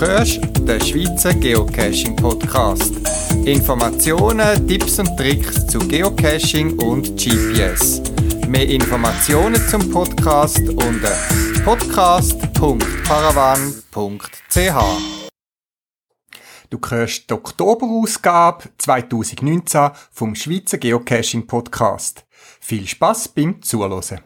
hörst den Schweizer Geocaching Podcast. Informationen, Tipps und Tricks zu Geocaching und GPS. Mehr Informationen zum Podcast unter podcast.paravan.ch. Du hörst die Oktoberausgabe 2019 vom Schweizer Geocaching Podcast. Viel Spaß beim Zuhören.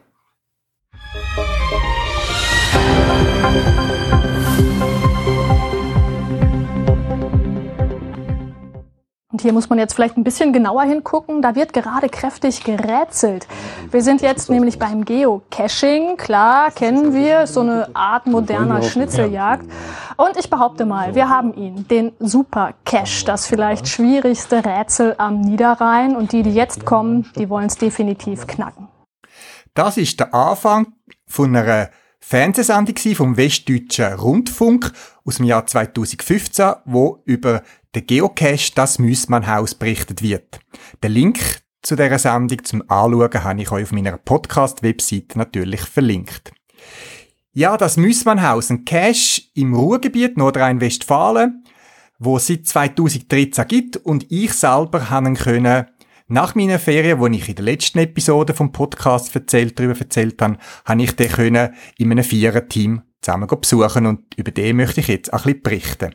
Und hier muss man jetzt vielleicht ein bisschen genauer hingucken. Da wird gerade kräftig gerätselt. Wir sind jetzt nämlich beim Geocaching. Klar, kennen wir, so eine Art moderner Schnitzeljagd. Und ich behaupte mal, wir haben ihn, den Super Cache, das vielleicht schwierigste Rätsel am Niederrhein. Und die, die jetzt kommen, die wollen es definitiv knacken. Das ist der Anfang von einer Fernsehsendung vom Westdeutschen Rundfunk aus dem Jahr 2015, wo über den Geocache das Müssmannhaus berichtet wird. Den Link zu dieser Sendung zum Anschauen habe ich euch auf meiner Podcast-Webseite natürlich verlinkt. Ja, das Müssmannhaus, ein Cache im Ruhrgebiet Nordrhein-Westfalen, wo es seit 2013 gibt und ich selber können nach meiner Ferien, wo ich in der letzten Episode vom Podcast erzählt, darüber erzählt habe, habe ich den in einem Vierer-Team zusammen besuchen und über den möchte ich jetzt ein bisschen berichten.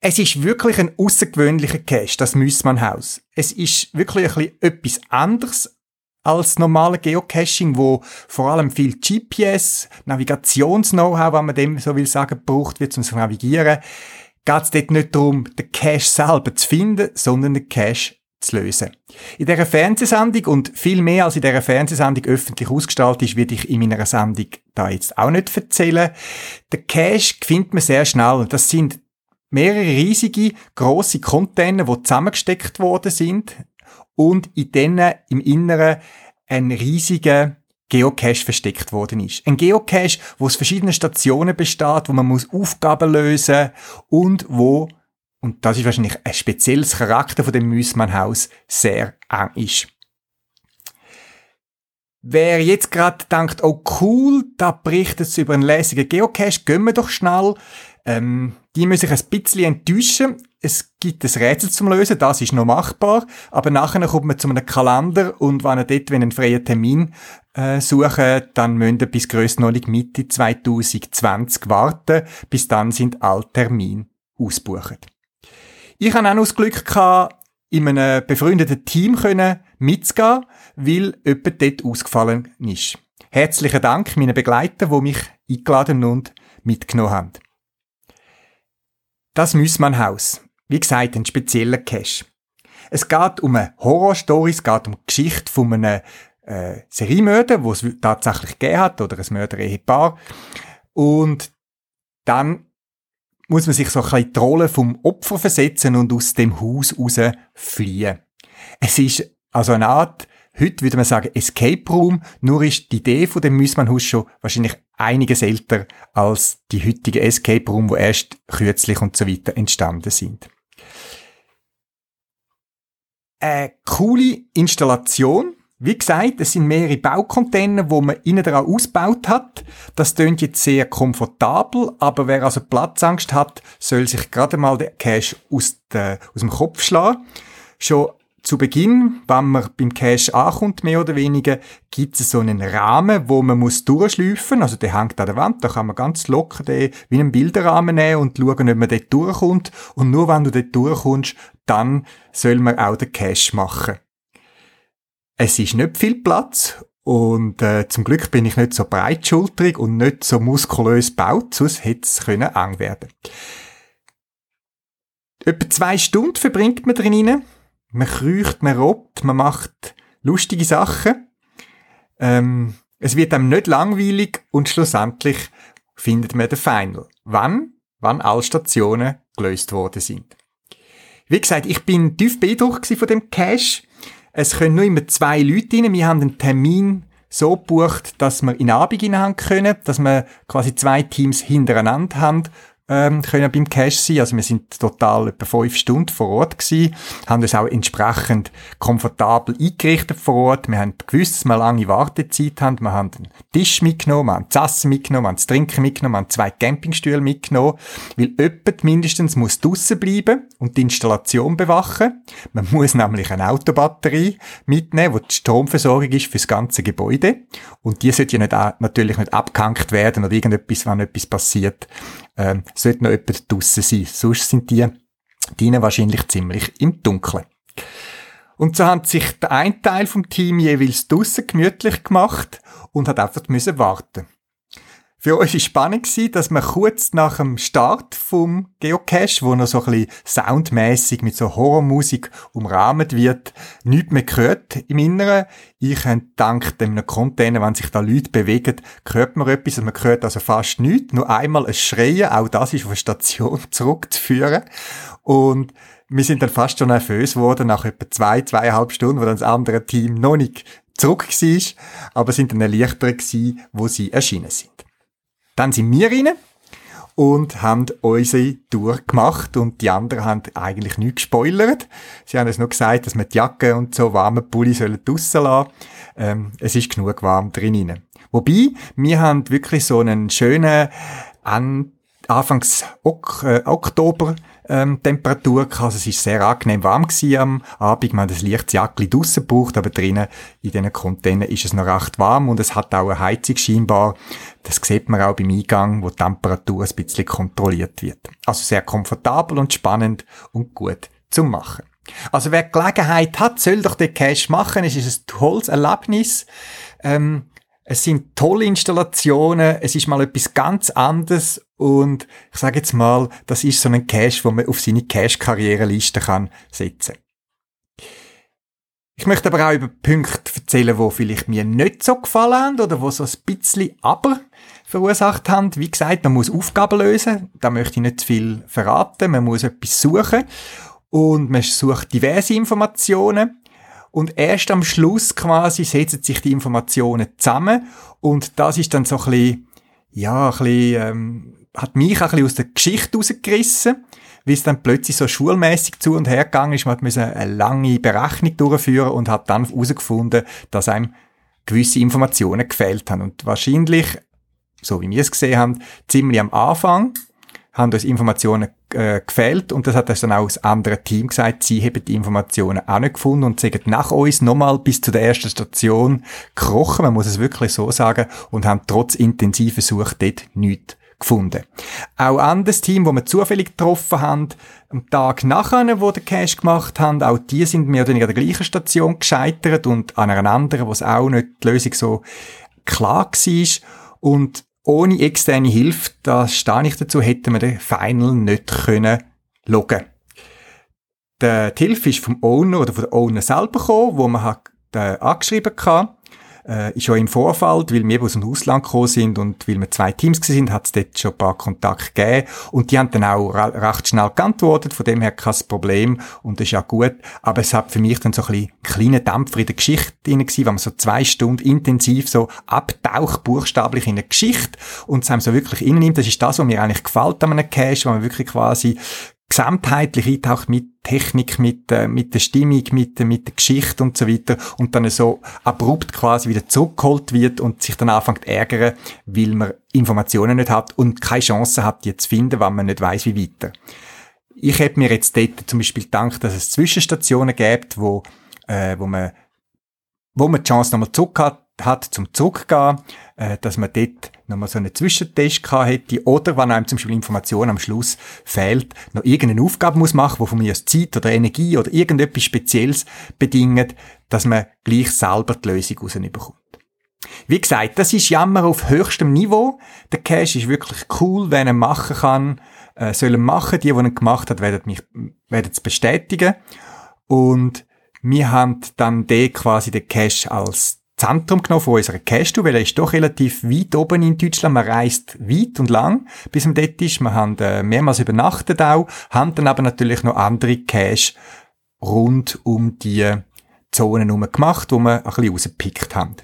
Es ist wirklich ein außergewöhnlicher Cache, das Müssmannhaus. Es ist wirklich ein etwas anderes als normale Geocaching, wo vor allem viel GPS, Navigations-Know-how, wenn man dem so will sagen, braucht wird, um zu navigieren. Geht es dort nicht darum, den Cache selber zu finden, sondern den Cache zu lösen. In dieser Fernsehsendung und viel mehr als in dieser Fernsehsendung öffentlich ausgestaltet ist, werde ich in meiner Sendung da jetzt auch nicht erzählen. Der Cache findet man sehr schnell. Das sind mehrere riesige, grosse Container, die zusammengesteckt worden sind und in denen im Inneren ein riesiger Geocache versteckt worden ist. Ein Geocache, wo aus verschiedenen Stationen besteht, wo man muss Aufgaben lösen und wo und das ist wahrscheinlich ein spezielles Charakter von dem Müssmannhaus, sehr eng ist. Wer jetzt gerade denkt, oh cool, da berichtet es über einen lässigen Geocache, gehen wir doch schnell. Ähm, die müssen sich ein bisschen enttäuschen. Es gibt ein Rätsel zum Lösen, das ist noch machbar, aber nachher kommt man zu einem Kalender und wenn ihr dort einen freien Termin äh, suchen, dann müsst ihr bis grössstmöglich Mitte 2020 warten. Bis dann sind alle Termine ausgebucht. Ich hatte auch noch das Glück, gehabt, in einem befreundeten Team können mitzugehen, weil jemand dort ausgefallen ist. Herzlichen Dank meinen Begleitern, die mich eingeladen und mitgenommen haben. Das Müssmannhaus. Wie gesagt, ein spezieller Cache. Es geht um eine Horrorstory, es geht um die Geschichte von einem äh, Seriemörder, wo es tatsächlich gegeben hat, oder ein Mörder-Ehepaar. Und dann muss man sich so ein bisschen die Rolle vom Opfer versetzen und aus dem Haus raus fliehen. Es ist also eine Art, heute würde man sagen Escape Room, nur ist die Idee von dem Müssmannhaus schon wahrscheinlich einiges älter als die heutigen Escape Room, wo erst kürzlich und so weiter entstanden sind. Eine coole Installation, wie gesagt, es sind mehrere Baucontainer, wo man innen dran ausgebaut hat. Das tönt jetzt sehr komfortabel, aber wer also Platzangst hat, soll sich gerade mal den Cache aus, der, aus dem Kopf schlagen. Schon zu Beginn, wenn man beim Cache ankommt, mehr oder weniger, gibt es so einen Rahmen, wo man muss durchschleifen. Also der hängt an der Wand, da kann man ganz locker den wie einen Bilderrahmen nehmen und schauen, ob man dort durchkommt. Und nur wenn du dort durchkommst, dann soll man auch den Cache machen. Es ist nicht viel Platz und äh, zum Glück bin ich nicht so breitschultrig und nicht so muskulös gebaut, sonst hätte es eng werden. Etwa zwei Stunden verbringt man drinnen. Man kriecht, man robbt, man macht lustige Sachen. Ähm, es wird einem nicht langweilig und schlussendlich findet man den Final. Wann? Wann alle Stationen gelöst worden sind. Wie gesagt, ich bin tief beeindruckt von dem Cache. Es können nur immer zwei Leute rein. Wir haben einen Termin so gebucht, dass wir in Abend hinein können, dass wir quasi zwei Teams hintereinander haben, ähm, können beim Cache sein. Also wir sind total etwa fünf Stunden vor Ort gewesen, haben uns auch entsprechend komfortabel eingerichtet vor Ort. Wir haben gewusst, dass wir lange Wartezeit haben. Wir haben einen Tisch mitgenommen, wir haben das Essen mitgenommen, wir haben das Trinken mitgenommen, wir haben zwei Campingstühle mitgenommen, weil jemand mindestens muss draussen bleiben und die Installation bewachen. Man muss nämlich eine Autobatterie mitnehmen, wo die Stromversorgung ist für das ganze Gebäude. Und die sollte ja nicht, natürlich nicht abgehängt werden oder irgendetwas, wenn etwas passiert ähm, sollte noch jemand draussen sein. Sonst sind die dienen wahrscheinlich ziemlich im Dunkeln. Und so hat sich der ein Teil vom Team jeweils draussen gemütlich gemacht und hat einfach müssen warten. Für uns war spannend, dass man kurz nach dem Start vom Geocache, wo noch so ein bisschen soundmässig mit so Horrormusik umrahmt wird, nichts mehr gehört im Inneren. Ich habe dank dem Container, wenn sich da Leute bewegen, hört man etwas, man hört also fast nichts. Nur einmal ein Schreien, auch das ist auf der Station zurückzuführen. Und wir sind dann fast schon nervös geworden, nach etwa zwei, zweieinhalb Stunden, wo dann das andere Team noch nicht zurück war, aber sind dann erleichtert gewesen, wo sie erschienen sind. Dann sind wir rein und haben unsere Tour gemacht und die anderen haben eigentlich nichts gespoilert. Sie haben uns nur gesagt, dass wir die Jacke und so warme Pulli sollen draussen lassen. Ähm, es ist genug warm drinnen. Wobei, wir haben wirklich so einen schönen an Anfangs ok äh, Oktober ähm, Temperatur gehabt. Also es ist sehr angenehm warm gewesen am Abend. Man hat ein leichtes Jacke draussen gebraucht, aber drinnen in diesen Containern ist es noch recht warm und es hat auch eine Heizung scheinbar. Das sieht man auch beim Eingang, wo die Temperatur ein bisschen kontrolliert wird. Also sehr komfortabel und spannend und gut zum Machen. Also wer Gelegenheit hat, soll doch den Cache machen. Es ist ein tolles Erlebnis. Ähm, es sind tolle Installationen, es ist mal etwas ganz anderes und ich sage jetzt mal, das ist so ein Cache, wo man auf seine Cache-Karriereliste kann setzen. Ich möchte aber auch über Punkte erzählen, wo vielleicht mir nicht so gefallen haben oder wo so ein bisschen aber verursacht haben. Wie gesagt, man muss Aufgaben lösen, da möchte ich nicht zu viel verraten, man muss etwas suchen und man sucht diverse Informationen und erst am Schluss quasi setzen sich die Informationen zusammen und das ist dann so ein bisschen, ja, ein bisschen, ähm, hat mich auch ein bisschen aus der Geschichte rausgerissen, wie es dann plötzlich so schulmäßig zu und her gegangen ist. Man musste eine lange Berechnung durchführen und hat dann herausgefunden, dass einem gewisse Informationen gefehlt haben. Und wahrscheinlich, so wie wir es gesehen haben, ziemlich am Anfang haben uns Informationen äh, gefehlt und das hat uns dann auch das andere Team gesagt, sie haben die Informationen auch nicht gefunden und sind nach uns nochmal bis zu der ersten Station gekrochen, man muss es wirklich so sagen, und haben trotz intensiver Suche dort nichts gefunden. Auch anderes Team, wo wir zufällig getroffen haben, am Tag nachher, wo der Cash gemacht haben, auch die sind mehr oder weniger an der gleichen Station gescheitert und an einer anderen, wo es auch nicht die Lösung so klar war. Und ohne externe Hilfe, da stehe ich dazu, hätten wir den Final nicht können loggen. Die Hilfe ist vom Owner oder von der Owner selber gekommen, wo man hat, äh, angeschrieben hatte äh, schon im Vorfeld, weil wir aus dem Ausland gekommen sind und weil wir zwei Teams sind, hat es dort schon ein paar Kontakte gegeben. Und die haben dann auch recht schnell geantwortet, von dem her kein Problem. Und das ist ja gut, aber es hat für mich dann so ein bisschen kleine Dämpfer in der Geschichte drin gewesen, wenn man so zwei Stunden intensiv so abtaucht, buchstäblich in eine Geschichte. Und es einem so wirklich innennimmt, das ist das, was mir eigentlich gefällt an einem Cache, wo man wirklich quasi gesamtheitlich eintaucht mit Technik, mit, äh, mit der Stimmung, mit, äh, mit der Geschichte und so weiter und dann so abrupt quasi wieder zurückgeholt wird und sich dann anfängt zu ärgern, weil man Informationen nicht hat und keine Chance hat, die zu finden, wenn man nicht weiß wie weiter. Ich hätte mir jetzt dort zum Beispiel gedacht, dass es Zwischenstationen gibt, wo, äh, wo man wo man die Chance nochmal zurück hat, hat zum Zurückgehen, äh, dass man dort nochmal so einen Zwischentest gehabt hätte oder wenn einem zum Beispiel Information am Schluss fehlt, noch irgendeine Aufgabe muss machen, wo von mir aus Zeit oder Energie oder irgendetwas Spezielles bedingt, dass man gleich selber die Lösung rausbekommt. Wie gesagt, das ist Jammer auf höchstem Niveau. Der Cache ist wirklich cool, wenn er machen kann, äh, sollen machen. Die, die ihn gemacht hat, werden mich, werden es bestätigen. Und wir haben dann den quasi den Cache als Zentrum genommen von unserer Cache, weil er ist doch relativ weit oben in Deutschland. Man reist weit und lang, bis man dort ist. Wir haben äh, mehrmals übernachtet auch, haben dann aber natürlich noch andere Cache rund um die Zonen herum gemacht, wo wir ein bisschen rausgepickt haben.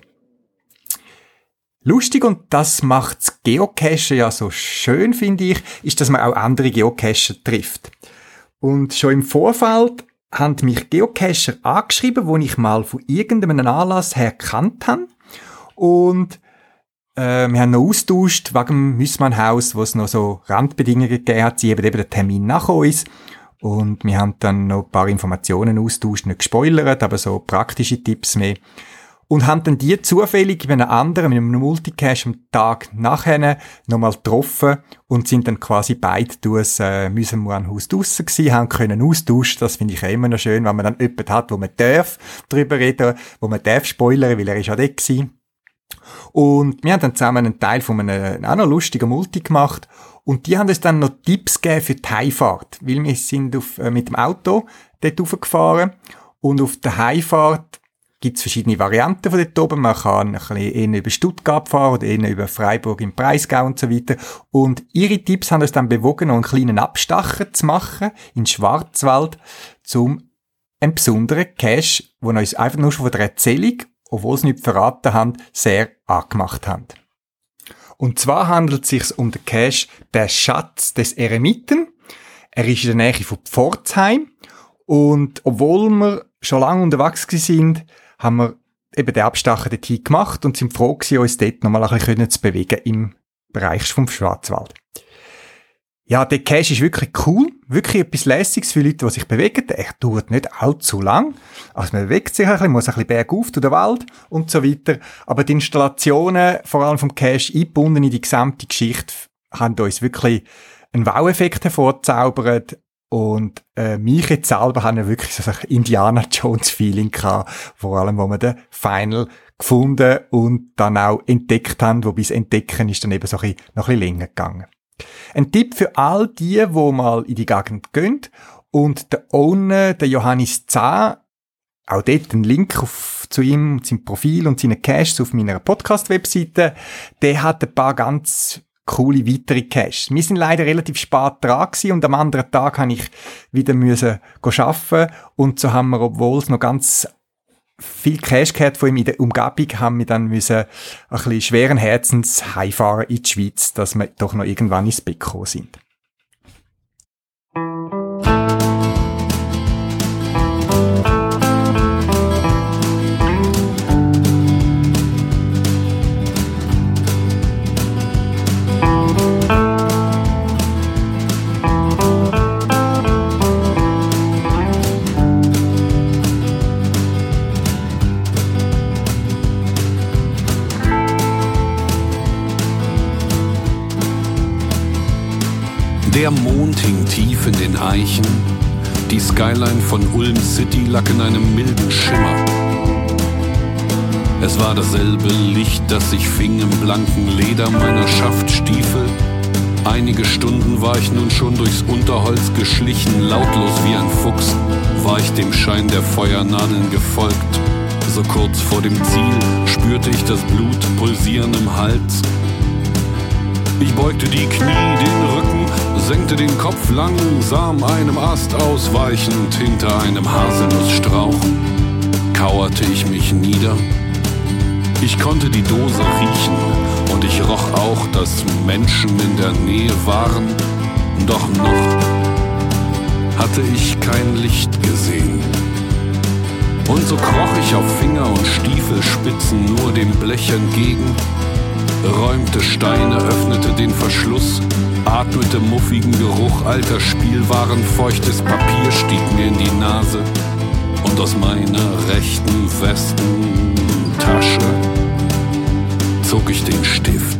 Lustig und das macht's Geocachen ja so schön, finde ich, ist, dass man auch andere Geocacher trifft. Und schon im Vorfeld haben mich Geocacher angeschrieben, wo ich mal von irgendeinem Anlass her kannt habe. Und äh, wir haben noch austauscht wegen dem Müssmann-Haus, wo es noch so Randbedingungen gegeben hat. Sie eben eben der Termin nach uns. Und wir haben dann noch ein paar Informationen austauscht, nicht gespoilert, aber so praktische Tipps mehr und haben dann die zufällig mit einem anderen, mit einem Multicache am Tag nachher nochmal getroffen und sind dann quasi beide durchs äh, Müsenmuanhaus draussen gewesen, haben können austauschen, das finde ich immer noch schön, wenn man dann jemanden hat, wo man darf drüber reden, wo man darf spoilern, weil er ist ja dort gewesen. Und wir haben dann zusammen einen Teil von einem auch noch lustigen Multi gemacht und die haben uns dann noch Tipps gegeben für die Heimfahrt, weil wir sind auf, äh, mit dem Auto dort raufgefahren und auf der Heimfahrt gibt es verschiedene Varianten von dort oben. Man kann ein bisschen über Stuttgart fahren oder eher über Freiburg im Breisgau und so weiter. Und ihre Tipps haben uns dann bewogen, noch einen kleinen Abstacher zu machen in Schwarzwald, zum einen besonderen Cache, wo uns einfach nur schon von der Erzählung, obwohl sie nicht verraten haben, sehr angemacht haben. Und zwar handelt es sich um den Cache Der Schatz des Eremiten. Er ist in der Nähe von Pforzheim. Und obwohl wir schon lange unterwegs sind, haben wir eben den Abstacher dorthin gemacht und sind froh gewesen, uns dort nochmal ein bisschen zu bewegen im Bereich vom Schwarzwald. Ja, der Cache ist wirklich cool, wirklich etwas Lässiges für Leute, die sich bewegen. Er dauert nicht allzu lang. Also man bewegt sich ein bisschen, muss ein bisschen bergauf durch den Wald und so weiter. Aber die Installationen, vor allem vom Cache, eingebunden in die gesamte Geschichte, haben uns wirklich einen Wow-Effekt hervorzaubert und äh, mich jetzt selber ja wirklich so ein Indiana Jones Feeling gehabt, vor allem, wo wir den Final gefunden und dann auch entdeckt haben, wobei das Entdecken ist dann eben so ein bisschen, noch ein bisschen länger gegangen. Ein Tipp für all die, wo mal in die Gegend gehen und der Owner, der Johannes Zah, auch dort ein Link auf, zu ihm, seinem Profil und seinen Caches auf meiner Podcast-Webseite, der hat ein paar ganz coole weitere Caches. Wir sind leider relativ spät dran gewesen und am anderen Tag habe ich wieder müssen arbeiten und so haben wir, obwohl es noch ganz viel Cash gehabt von ihm in der Umgebung, haben wir dann müssen ein bisschen schweren Herzens heimfahren in die Schweiz, dass wir doch noch irgendwann ins Bett gekommen sind. Eichen. Die Skyline von Ulm City lag in einem milden Schimmer. Es war dasselbe Licht, das sich fing im blanken Leder meiner Schaftstiefel. Einige Stunden war ich nun schon durchs Unterholz geschlichen, lautlos wie ein Fuchs, war ich dem Schein der Feuernadeln gefolgt. So kurz vor dem Ziel spürte ich das Blut pulsieren im Hals ich beugte die Knie, den Rücken, senkte den Kopf langsam einem Ast ausweichend hinter einem Haselnussstrauch. Kauerte ich mich nieder. Ich konnte die Dose riechen und ich roch auch, dass Menschen in der Nähe waren. Doch noch hatte ich kein Licht gesehen. Und so kroch ich auf Finger und Stiefelspitzen nur dem Blech entgegen räumte Steine, öffnete den Verschluss, atmete muffigen Geruch alter Spielwaren, feuchtes Papier stieg mir in die Nase und aus meiner rechten Westentasche zog ich den Stift.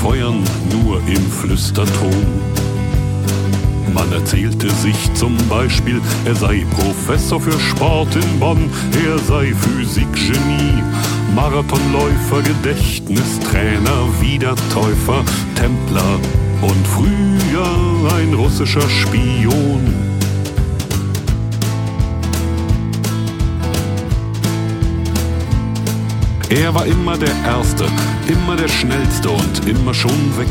Feuern, nur im Flüsterton. Man erzählte sich zum Beispiel, er sei Professor für Sport in Bonn, er sei Physikgenie, Marathonläufer, Gedächtnistrainer, Wiedertäufer, Templer und früher ein russischer Spion. Er war immer der Erste, immer der Schnellste und immer schon weg.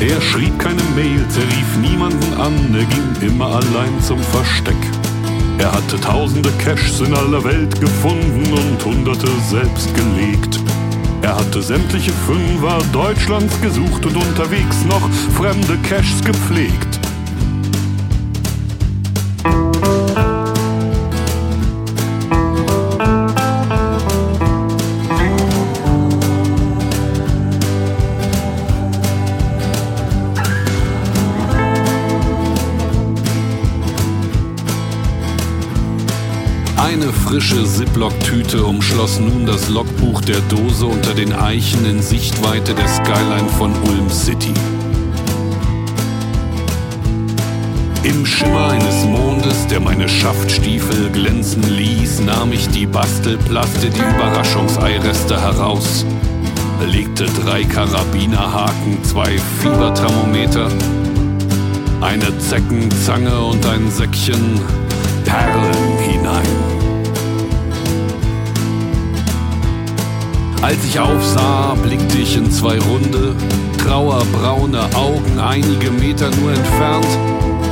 Er schrieb keine Mails, er rief niemanden an, er ging immer allein zum Versteck. Er hatte tausende Caches in aller Welt gefunden und hunderte selbst gelegt. Er hatte sämtliche Fünfer Deutschlands gesucht und unterwegs noch fremde Caches gepflegt. Frische Ziploc-Tüte umschloss nun das Logbuch der Dose unter den Eichen in Sichtweite der Skyline von Ulm City. Im Schimmer eines Mondes, der meine Schaftstiefel glänzen ließ, nahm ich die Bastelplaste, die Überraschungseireste heraus, legte drei Karabinerhaken, zwei Fieberthermometer, eine Zeckenzange und ein Säckchen Perlen hinein. Als ich aufsah, blickte ich in zwei runde, trauerbraune Augen einige Meter nur entfernt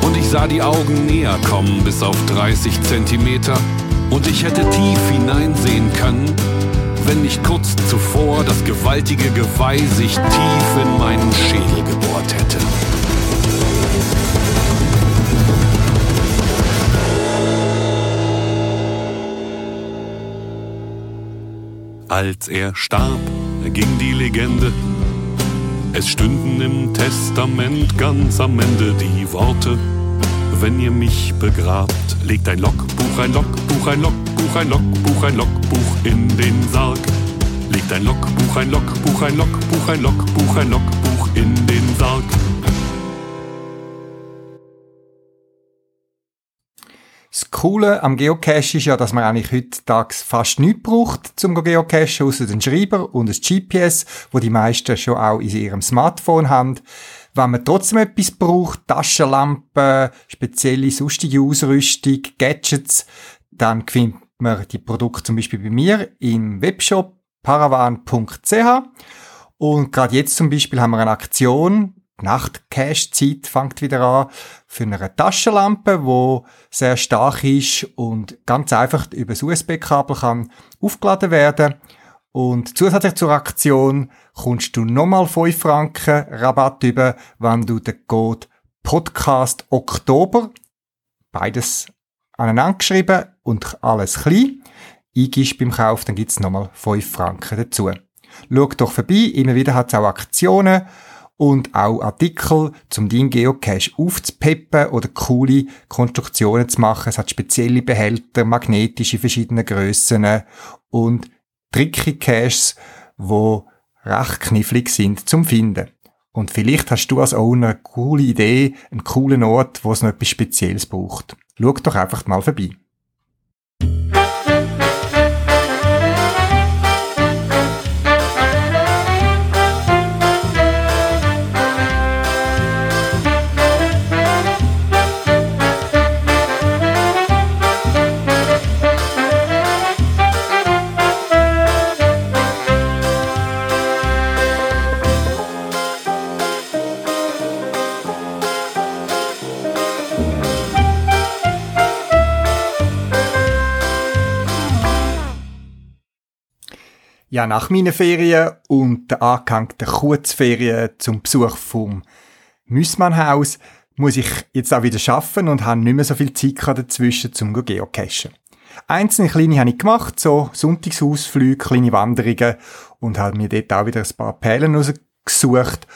und ich sah die Augen näher kommen bis auf 30 Zentimeter und ich hätte tief hineinsehen können, wenn nicht kurz zuvor das gewaltige Geweih sich tief in meinen Schädel gebohrt hätte. Als er starb, ging die Legende. Es stünden im Testament ganz am Ende die Worte. Wenn ihr mich begrabt, legt ein Logbuch, ein Logbuch, ein Logbuch, ein Logbuch, ein Logbuch in den Sarg. Legt ein Logbuch, ein Logbuch, ein Logbuch, ein Logbuch, ein Logbuch in den Sarg. Coole am Geocache ist ja, dass man eigentlich heutzutage fast nichts braucht zum Geocachen, außer den Schreiber und das GPS, wo die meisten schon auch in ihrem Smartphone haben. Wenn man trotzdem etwas braucht, Taschenlampen, spezielle sonstige Ausrüstung, Gadgets, dann findet man die Produkte zum Beispiel bei mir im Webshop paravan.ch und gerade jetzt zum Beispiel haben wir eine Aktion, Nacht-Cache-Zeit fängt wieder an für eine Taschenlampe, wo sehr stark ist und ganz einfach über das USB-Kabel kann aufgeladen werden. Und zusätzlich zur Aktion kommst du nochmal 5 Franken Rabatt über, wenn du den Code Podcast Oktober, beides aneinander geschrieben und alles klein, eingibst beim Kauf, dann gibt's nochmal 5 Franken dazu. Schau doch vorbei, immer wieder hat es auch Aktionen und auch Artikel, zum deinen Geocache aufzupeppen oder coole Konstruktionen zu machen. Es hat spezielle Behälter, magnetische verschiedene Grössen und tricky Caches, wo recht knifflig sind zum Finden. Und vielleicht hast du als Owner eine coole Idee, einen coolen Ort, wo es noch etwas Spezielles braucht. Schau doch einfach mal vorbei. Ja, nach meinen Ferien und der angehängten Kurzferien zum Besuch vom Müssmannhaus muss ich jetzt auch wieder schaffen und habe nicht mehr so viel Zeit dazwischen zum geocachen. Einzelne kleine habe ich gemacht, so Sonntagsausflüge, kleine Wanderungen und habe mir dort auch wieder ein paar Perlen rausgesucht.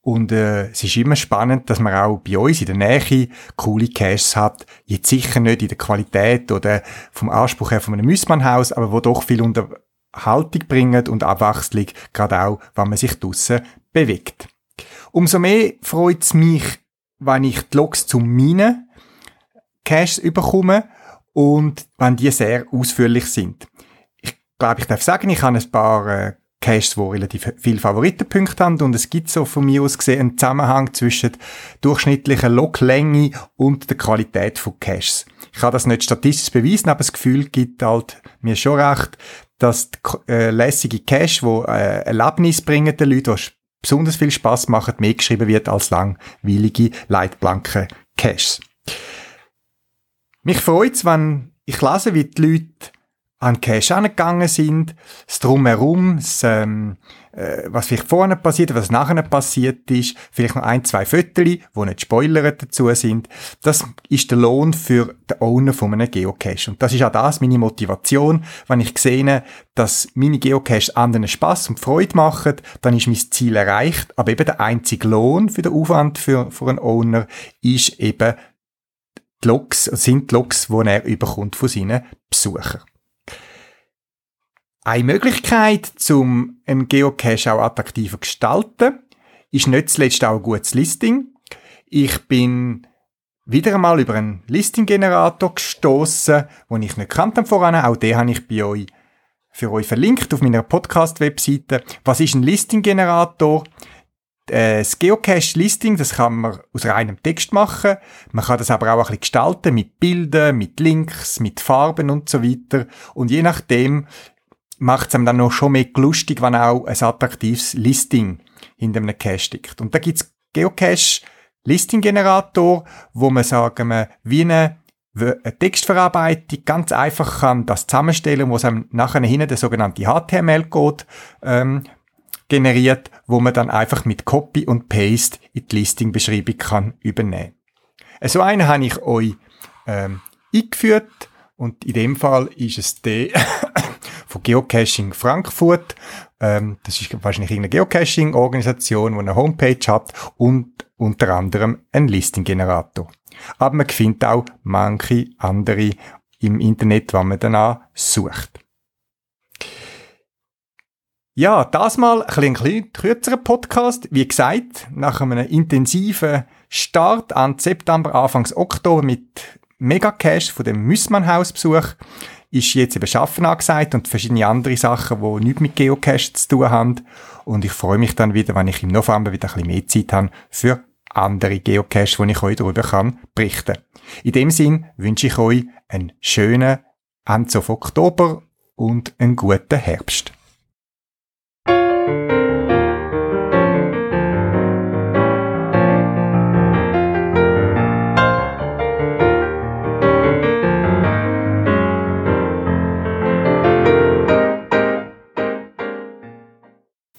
Und äh, es ist immer spannend, dass man auch bei uns in der Nähe coole Caches hat. Jetzt sicher nicht in der Qualität oder vom Anspruch her von einem Müssmannhaus, aber wo doch viel unter Haltung bringen und Abwechslung, gerade auch, wenn man sich draussen bewegt. Umso mehr freut es mich, wenn ich die Logs zu meinen Caches überkomme und wenn die sehr ausführlich sind. Ich glaube, ich darf sagen, ich habe ein paar äh, Caches, die relativ viele Favoritenpunkte haben und es gibt so von mir aus gesehen einen Zusammenhang zwischen durchschnittlicher Loglänge und der Qualität von Caches. Ich kann das nicht statistisch beweisen, aber das Gefühl gibt halt mir schon recht, dass die, äh, lässige Cache, wo äh, Erlebnis bringen den Leuten, die besonders viel Spaß machen, mehr geschrieben wird als langweilige, leitblanke Caches. Mich freut's, wenn ich lese, wie die Leute an Cache angegangen sind, das Drumherum, das, ähm, äh, was vielleicht vorne passiert, was nachher passiert ist, vielleicht noch ein, zwei Fotos, die nicht spoilert dazu sind. Das ist der Lohn für den Owner von einem Geocache. Und das ist auch das, meine Motivation. Wenn ich sehe, dass meine Geocaches anderen Spaß und Freude machen, dann ist mein Ziel erreicht. Aber eben der einzige Lohn für den Aufwand für, für einen Owner ist eben die Logs, sind die Logs, die er überkommt von seinen Besuchern. Eine Möglichkeit, um einen Geocache auch attraktiver zu gestalten, ist nicht zuletzt auch ein gutes Listing. Ich bin wieder einmal über einen Listing-Generator gestoßen, den ich nicht kannte voran. Auch den habe ich bei euch für euch verlinkt auf meiner Podcast-Webseite. Was ist ein Listing-Generator? Äh, das Geocache-Listing, das kann man aus reinem Text machen. Man kann das aber auch ein bisschen gestalten mit Bildern, mit Links, mit Farben und so weiter. Und je nachdem, macht es einem dann noch schon mehr lustig, wenn auch ein attraktives Listing hinter einem Cache steckt. Und da gibt's Geocache Listing Generator, wo man sagen wir, wie eine, eine Textverarbeitung ganz einfach kann das zusammenstellen, wo es einem nachher hinten der sogenannte HTML-Code ähm, generiert, wo man dann einfach mit Copy und Paste in die Listing-Beschreibung kann übernehmen. So einen habe ich euch ähm, eingeführt und in dem Fall ist es der von Geocaching Frankfurt. Ähm, das ist wahrscheinlich irgendeine Geocaching-Organisation, die eine Homepage hat und unter anderem ein Listing-Generator. Aber man findet auch manche andere im Internet, wenn man danach sucht. Ja, das mal ein bisschen kürzerer Podcast. Wie gesagt, nach einem intensiven Start an September, Anfangs Oktober mit Mega-Cache von dem Müssmann-Hausbesuch ist jetzt eben Schaffen angesagt und verschiedene andere Sachen, die nichts mit Geocache zu tun haben. Und ich freue mich dann wieder, wenn ich im November wieder ein bisschen mehr Zeit habe für andere Geocache, die ich euch darüber kann berichten. In dem Sinn wünsche ich euch einen schönen auf Oktober und einen guten Herbst.